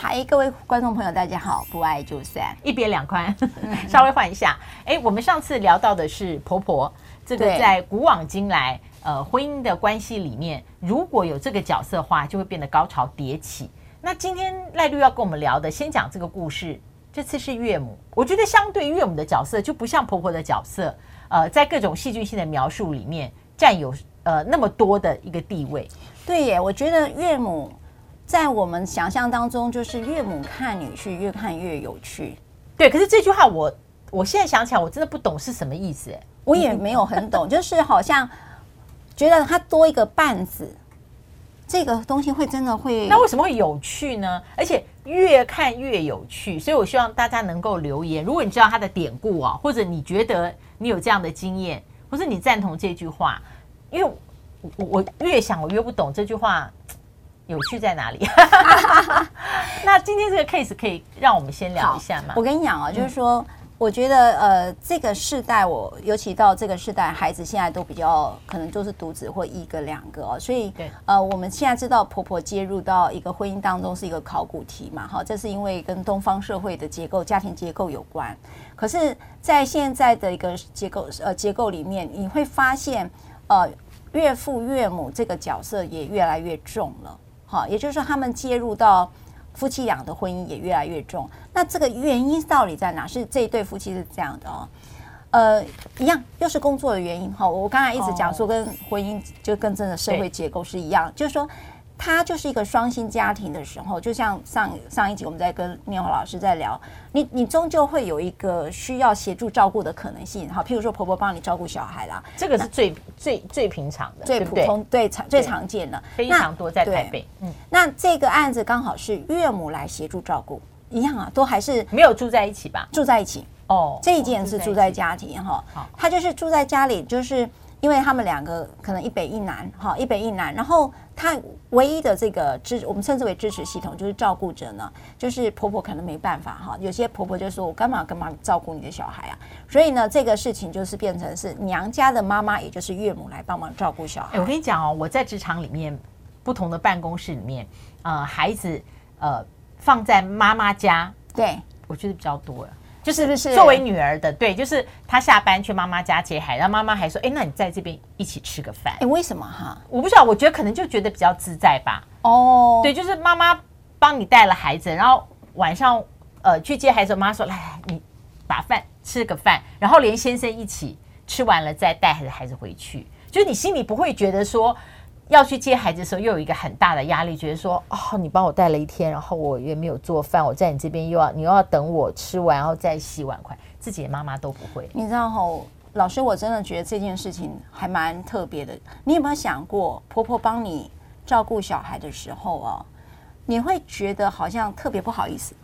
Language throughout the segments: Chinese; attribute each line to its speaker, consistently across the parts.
Speaker 1: 嗨，各位观众朋友，大家好！不爱就散，
Speaker 2: 一别两宽，稍微换一下。哎，我们上次聊到的是婆婆，这个在古往今来，呃，婚姻的关系里面，如果有这个角色的话，就会变得高潮迭起。那今天赖律要跟我们聊的，先讲这个故事。这次是岳母，我觉得相对岳母的角色就不像婆婆的角色，呃，在各种戏剧性的描述里面占有呃那么多的一个地位。
Speaker 1: 对耶，我觉得岳母在我们想象当中，就是岳母看女婿越看越有趣。
Speaker 2: 对，可是这句话我我现在想起来，我真的不懂是什么意思。
Speaker 1: 我也没有很懂，就是好像觉得他多一个伴子。这个东西会真的会？
Speaker 2: 那为什么会有趣呢？而且越看越有趣，所以我希望大家能够留言。如果你知道他的典故啊，或者你觉得你有这样的经验，或是你赞同这句话，因为我我越想我越不懂这句话有趣在哪里。那今天这个 case 可以让我们先聊一下吗？
Speaker 1: 我跟你讲啊，就是说。嗯我觉得呃，这个世代我尤其到这个世代，孩子现在都比较可能都是独子或一个两个哦，所以呃，我们现在知道婆婆介入到一个婚姻当中是一个考古题嘛，哈，这是因为跟东方社会的结构、家庭结构有关。可是，在现在的一个结构呃结构里面，你会发现呃，岳父岳母这个角色也越来越重了，哈，也就是说他们介入到。夫妻俩的婚姻也越来越重，那这个原因到底在哪？是这一对夫妻是这样的哦，呃，一样又是工作的原因哈。我刚才一直讲说，跟婚姻就跟真的社会结构是一样，就是说。他就是一个双薪家庭的时候，就像上上一集我们在跟念华老师在聊，你你终究会有一个需要协助照顾的可能性，好，譬如说婆婆帮你照顾小孩啦，
Speaker 2: 这个是最最最平常的，
Speaker 1: 最普通，对常最常见的，
Speaker 2: 非常多在台北。
Speaker 1: 嗯，那这个案子刚好是岳母来协助照顾，一样啊，都还是
Speaker 2: 没有住在一起吧？
Speaker 1: 住在一起哦，这一件是住在家庭哈，他就是住在家里，就是。因为他们两个可能一北一南，哈，一北一南，然后他唯一的这个支，我们称之为支持系统，就是照顾者呢，就是婆婆可能没办法哈，有些婆婆就说，我干嘛干嘛照顾你的小孩啊？所以呢，这个事情就是变成是娘家的妈妈，也就是岳母来帮忙照顾小孩。
Speaker 2: 我跟你讲哦，我在职场里面，不同的办公室里面，呃，孩子呃放在妈妈家，
Speaker 1: 对，
Speaker 2: 我觉得比较多了。就是不是作为女儿的，对，就是她下班去妈妈家接孩子，然后妈妈还说：“哎，那你在这边一起吃个饭。”
Speaker 1: 哎，为什么哈？
Speaker 2: 我不知道，我觉得可能就觉得比较自在吧。哦，对，就是妈妈帮你带了孩子，然后晚上呃去接孩子，妈妈说：“来，你把饭吃个饭，然后连先生一起吃完了再带孩子孩子回去。”就是你心里不会觉得说。要去接孩子的时候，又有一个很大的压力，觉得说，哦，你帮我带了一天，然后我也没有做饭，我在你这边又要你又要等我吃完，然后再洗碗筷，自己的妈妈都不会。
Speaker 1: 你知道吼，老师，我真的觉得这件事情还蛮特别的。你有没有想过，婆婆帮你照顾小孩的时候哦，你会觉得好像特别不好意思，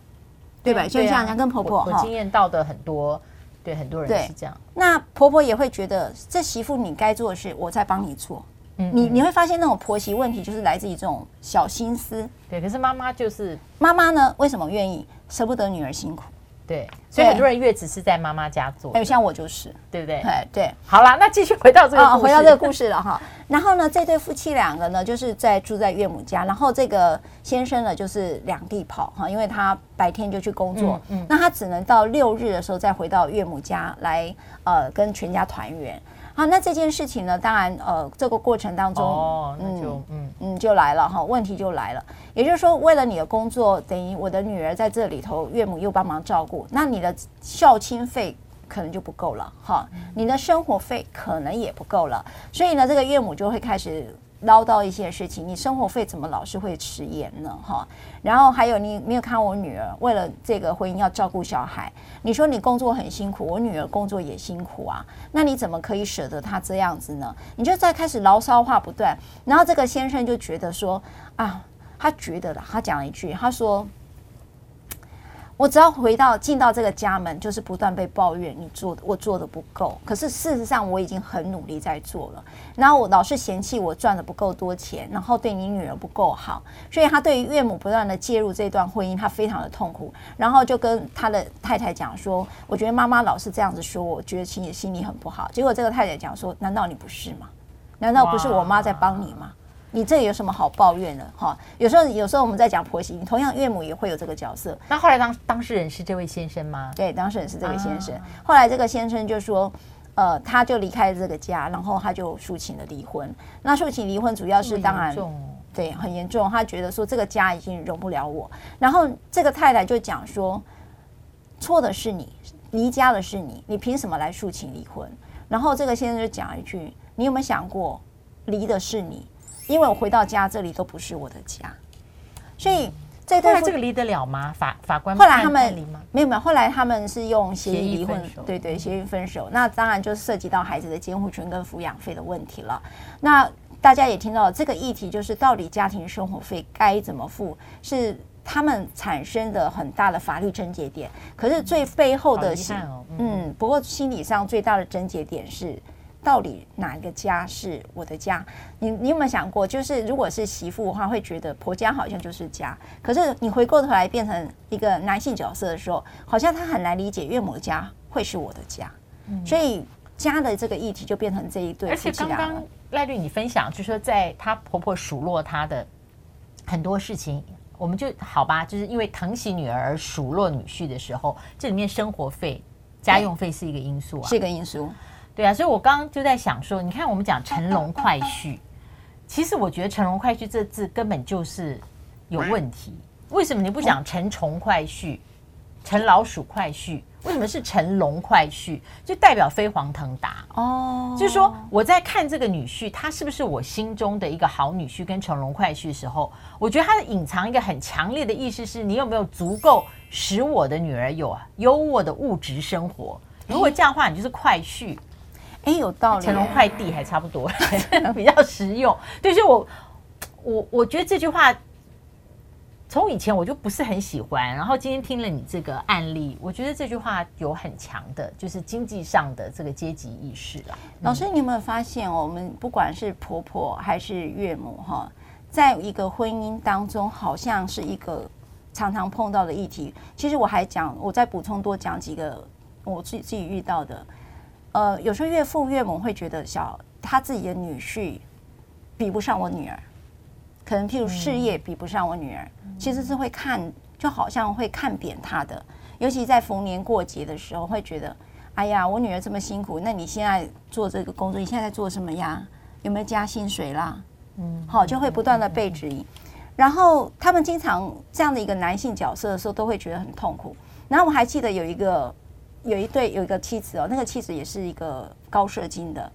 Speaker 1: 对吧？对啊，就像人家跟婆婆哈，
Speaker 2: 我经验到的很多，对很多人是这样。
Speaker 1: 那婆婆也会觉得，这媳妇你该做的事，我在帮你做。嗯，你你会发现那种婆媳问题就是来自于这种小心思。
Speaker 2: 对，可是妈妈就是
Speaker 1: 妈妈呢，为什么愿意舍不得女儿辛苦？
Speaker 2: 对，所以很多人月子是在妈妈家做。
Speaker 1: 还有像我就是，
Speaker 2: 对不对？
Speaker 1: 对对。
Speaker 2: 好啦，那继续回到这个故事，
Speaker 1: 回到这个故事了哈。然后呢，这对夫妻两个呢，就是在住在岳母家。然后这个先生呢，就是两地跑哈，因为他白天就去工作，嗯，那他只能到六日的时候再回到岳母家来，呃，跟全家团圆。好，那这件事情呢，当然，呃，这个过程当中，
Speaker 2: 哦，那就，嗯
Speaker 1: 嗯，嗯，就来了哈，问题就来了。也就是说，为了你的工作，等于我的女儿在这里头，岳母又帮忙照顾，那你的孝亲费可能就不够了哈，你的生活费可能也不够了，所以呢，这个岳母就会开始。唠叨一些事情，你生活费怎么老是会迟延呢？哈，然后还有你没有看我女儿为了这个婚姻要照顾小孩，你说你工作很辛苦，我女儿工作也辛苦啊，那你怎么可以舍得她这样子呢？你就在开始牢骚话不断，然后这个先生就觉得说啊，他觉得了，他讲了一句，他说。我只要回到进到这个家门，就是不断被抱怨你做的我做的不够。可是事实上我已经很努力在做了。然后我老是嫌弃我赚的不够多钱，然后对你女儿不够好，所以他对于岳母不断的介入这段婚姻，他非常的痛苦。然后就跟他的太太讲说：“我觉得妈妈老是这样子说我，觉得心里心里很不好。”结果这个太太讲说：“难道你不是吗？难道不是我妈在帮你吗？”你这有什么好抱怨的？哈，有时候有时候我们在讲婆媳，同样岳母也会有这个角色。
Speaker 2: 那后来当当事人是这位先生吗？
Speaker 1: 对，当事人是这位先生。啊、后来这个先生就说，呃，他就离开了这个家，然后他就诉请了离婚。那诉请离婚主要是当然，对，很严重。他觉得说这个家已经容不了我。然后这个太太就讲说，错的是你，离家的是你，你凭什么来诉请离婚？然后这个先生就讲一句：“你有没有想过，离的是你？因为我回到家这里都不是我的家，所以这对
Speaker 2: 这个离得了吗？法法官
Speaker 1: 后来他们没有没有，后来他们是用协议离婚，对对，协议分手。那当然就涉及到孩子的监护权跟抚养费的问题了。那大家也听到了这个议题，就是到底家庭生活费该怎么付是。”他们产生的很大的法律症结点，可是最背后的是，嗯，不过心理上最大的症结点是，到底哪一个家是我的家？你你有没有想过，就是如果是媳妇的话，会觉得婆家好像就是家，可是你回过头来变成一个男性角色的时候，好像他很难理解岳母家会是我的家，所以家的这个议题就变成这一对。
Speaker 2: 而且刚刚赖律你分享，就是说在她婆婆数落她的很多事情。我们就好吧，就是因为疼惜女儿而数落女婿的时候，这里面生活费、家用费是一个因素啊，
Speaker 1: 是一个因素。
Speaker 2: 对啊，所以我刚刚就在想说，你看我们讲乘龙快婿，其实我觉得乘龙快婿这字根本就是有问题。为什么你不讲乘虫快婿、乘老鼠快婿？为什么是乘龙快婿？就代表飞黄腾达哦。Oh. 就是说我在看这个女婿，他是不是我心中的一个好女婿跟乘龙快婿的时候，我觉得他隐藏一个很强烈的意思是，你有没有足够使我的女儿有优渥的物质生活？如果这样的话，你就是快婿。
Speaker 1: 哎，有道理。
Speaker 2: 成龙快递还差不多，比较实用。对，所以我我我觉得这句话。从以前我就不是很喜欢，然后今天听了你这个案例，我觉得这句话有很强的，就是经济上的这个阶级意识了。
Speaker 1: 老师，你有没有发现，我们不管是婆婆还是岳母，哈，在一个婚姻当中，好像是一个常常碰到的议题。其实我还讲，我再补充多讲几个我自己自己遇到的。呃，有时候岳父岳母会觉得小他自己的女婿比不上我女儿。可能譬如事业比不上我女儿，其实是会看，就好像会看扁他的。尤其在逢年过节的时候，会觉得，哎呀，我女儿这么辛苦，那你现在做这个工作，你现在在做什么呀？有没有加薪水啦？嗯，好，就会不断的被质疑。然后他们经常这样的一个男性角色的时候，都会觉得很痛苦。然后我还记得有一个，有一对有一个妻子哦，那个妻子也是一个高射精的。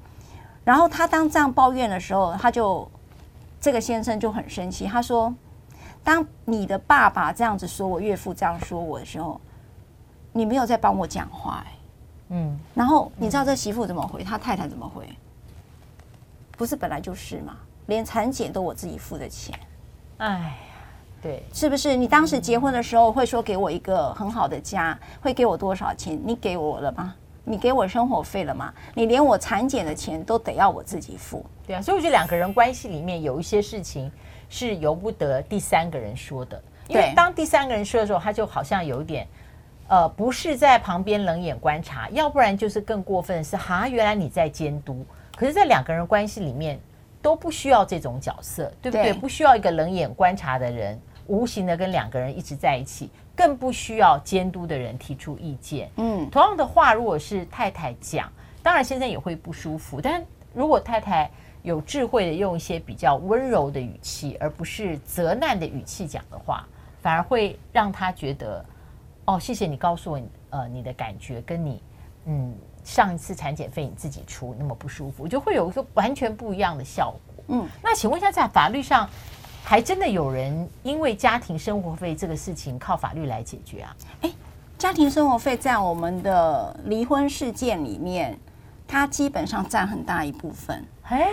Speaker 1: 然后他当这样抱怨的时候，他就。这个先生就很生气，他说：“当你的爸爸这样子说我，岳父这样说我的时候，你没有在帮我讲话。”嗯，然后你知道这媳妇怎么回？他太太怎么回？不是本来就是嘛，连产检都我自己付的钱。
Speaker 2: 哎呀，对，
Speaker 1: 是不是？你当时结婚的时候会说给我一个很好的家，会给我多少钱？你给我了吗？你给我生活费了吗？你连我产检的钱都得要我自己付。
Speaker 2: 对啊，所以我觉得两个人关系里面有一些事情是由不得第三个人说的，因为当第三个人说的时候，他就好像有一点，呃，不是在旁边冷眼观察，要不然就是更过分的是，哈，原来你在监督。可是，在两个人关系里面都不需要这种角色，对不对？对，不需要一个冷眼观察的人，无形的跟两个人一直在一起。更不需要监督的人提出意见。嗯，同样的话，如果是太太讲，当然先生也会不舒服。但如果太太有智慧的用一些比较温柔的语气，而不是责难的语气讲的话，反而会让他觉得，哦，谢谢你告诉我，呃，你的感觉跟你，嗯，上一次产检费你自己出那么不舒服，就会有一个完全不一样的效果。嗯，那请问一下，在法律上，还真的有人因为家庭生活费这个事情靠法律来解决啊？
Speaker 1: 诶，家庭生活费在我们的离婚事件里面，它基本上占很大一部分。诶，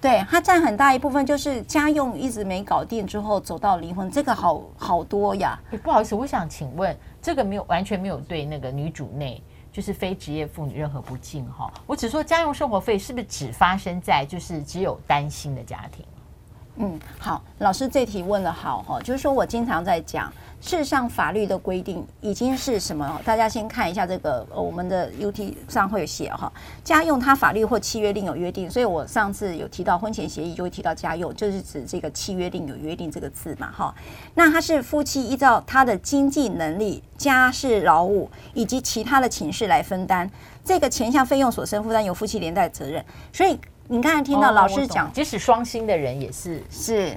Speaker 1: 对，它占很大一部分，就是家用一直没搞定之后走到离婚，这个好好多呀。
Speaker 2: 不好意思，我想请问，这个没有完全没有对那个女主内，就是非职业妇女任何不敬哈？我只说家用生活费是不是只发生在就是只有单亲的家庭？
Speaker 1: 嗯，好，老师这题问的好哈，就是说我经常在讲，事实上，法律的规定已经是什么？大家先看一下这个，我们的 UT 上会有写哈，家用它法律或契约另有约定。所以我上次有提到婚前协议，就会提到家用，就是指这个契约另有约定这个字嘛哈。那它是夫妻依照他的经济能力、家事劳务以及其他的情事来分担这个前项费用所生负担，由夫妻连带责任。所以你刚才听到老师讲，
Speaker 2: 即使双薪的人也是
Speaker 1: 是。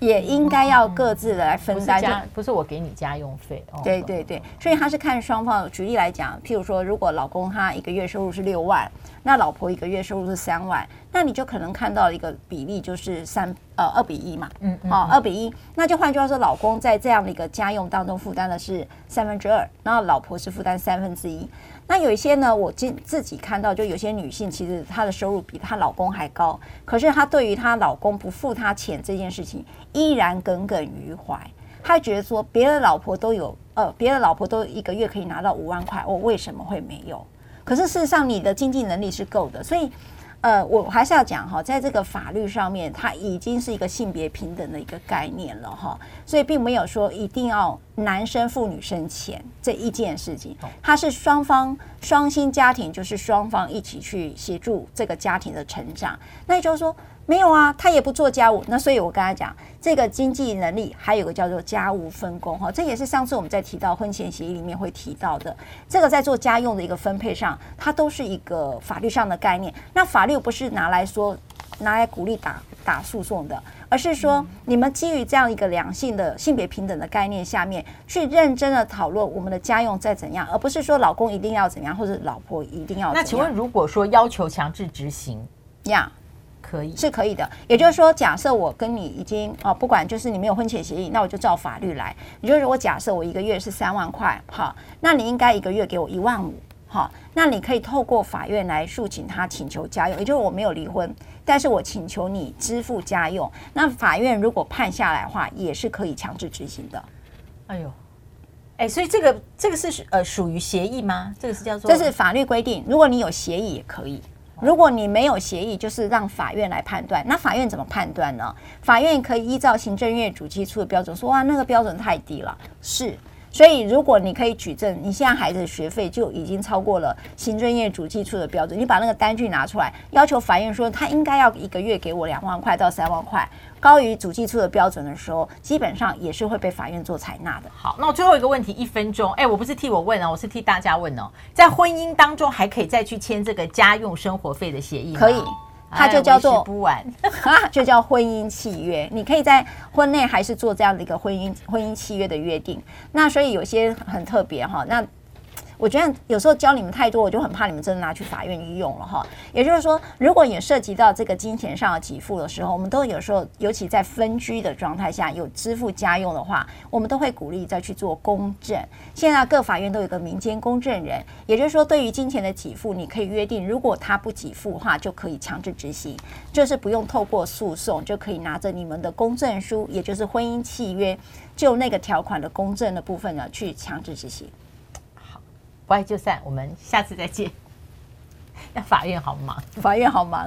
Speaker 1: 也应该要各自的来分担，就
Speaker 2: 不是我给你家用费哦。
Speaker 1: 对对对，所以他是看双方。举例来讲，譬如说，如果老公他一个月收入是六万，那老婆一个月收入是三万，那你就可能看到一个比例就是三呃二比一嘛。嗯嗯。好，二比一，那就换句话说，老公在这样的一个家用当中负担的是三分之二，然后老婆是负担三分之一。那有一些呢，我自自己看到，就有些女性其实她的收入比她老公还高，可是她对于她老公不付她钱这件事情依然耿耿于怀。她觉得说，别的老婆都有，呃，别的老婆都一个月可以拿到五万块，我为什么会没有？可是事实上，你的经济能力是够的，所以。呃，我还是要讲哈，在这个法律上面，它已经是一个性别平等的一个概念了哈，所以并没有说一定要男生付女生钱这一件事情，它是双方双薪家庭，就是双方一起去协助这个家庭的成长，那也就是说。没有啊，他也不做家务，那所以我跟他讲，这个经济能力还有个叫做家务分工哈，这也是上次我们在提到婚前协议里面会提到的，这个在做家用的一个分配上，它都是一个法律上的概念。那法律不是拿来说拿来鼓励打打诉讼的，而是说你们基于这样一个良性的性别平等的概念下面去认真的讨论我们的家用再怎样，而不是说老公一定要怎样或者老婆一定要怎样。
Speaker 2: 那请问如果说要求强制执行
Speaker 1: 呀？Yeah.
Speaker 2: 可以
Speaker 1: 是可以的，也就是说，假设我跟你已经啊，不管就是你没有婚前协议，那我就照法律来。也就是我假设我一个月是三万块，好，那你应该一个月给我一万五，好，那你可以透过法院来诉请他请求家用，也就是我没有离婚，但是我请求你支付家用，那法院如果判下来的话，也是可以强制执行的。
Speaker 2: 哎呦，哎，所以这个这个是呃属于协议吗？这个是叫做
Speaker 1: 这是法律规定，如果你有协议也可以。如果你没有协议，就是让法院来判断。那法院怎么判断呢？法院可以依照行政院主计处的标准说，哇，那个标准太低了。是，所以如果你可以举证，你现在孩子的学费就已经超过了行政院主计处的标准，你把那个单据拿出来，要求法院说他应该要一个月给我两万块到三万块。高于主计处的标准的时候，基本上也是会被法院做采纳的。
Speaker 2: 好，那我最后一个问题，一分钟。哎，我不是替我问哦，我是替大家问哦。在婚姻当中，还可以再去签这个家用生活费的协议吗？
Speaker 1: 可以，它就叫做
Speaker 2: 不完，
Speaker 1: 就叫婚姻契约。你可以在婚内还是做这样的一个婚姻婚姻契约的约定。那所以有些很特别哈，那。我觉得有时候教你们太多，我就很怕你们真的拿去法院去用了哈。也就是说，如果也涉及到这个金钱上的给付的时候，我们都有时候，尤其在分居的状态下有支付家用的话，我们都会鼓励再去做公证。现在各法院都有个民间公证人，也就是说，对于金钱的给付，你可以约定，如果他不给付的话，就可以强制执行，就是不用透过诉讼，就可以拿着你们的公证书，也就是婚姻契约，就那个条款的公证的部分呢，去强制执行。
Speaker 2: 不爱就散，我们下次再见。那法院好忙，
Speaker 1: 法院好忙。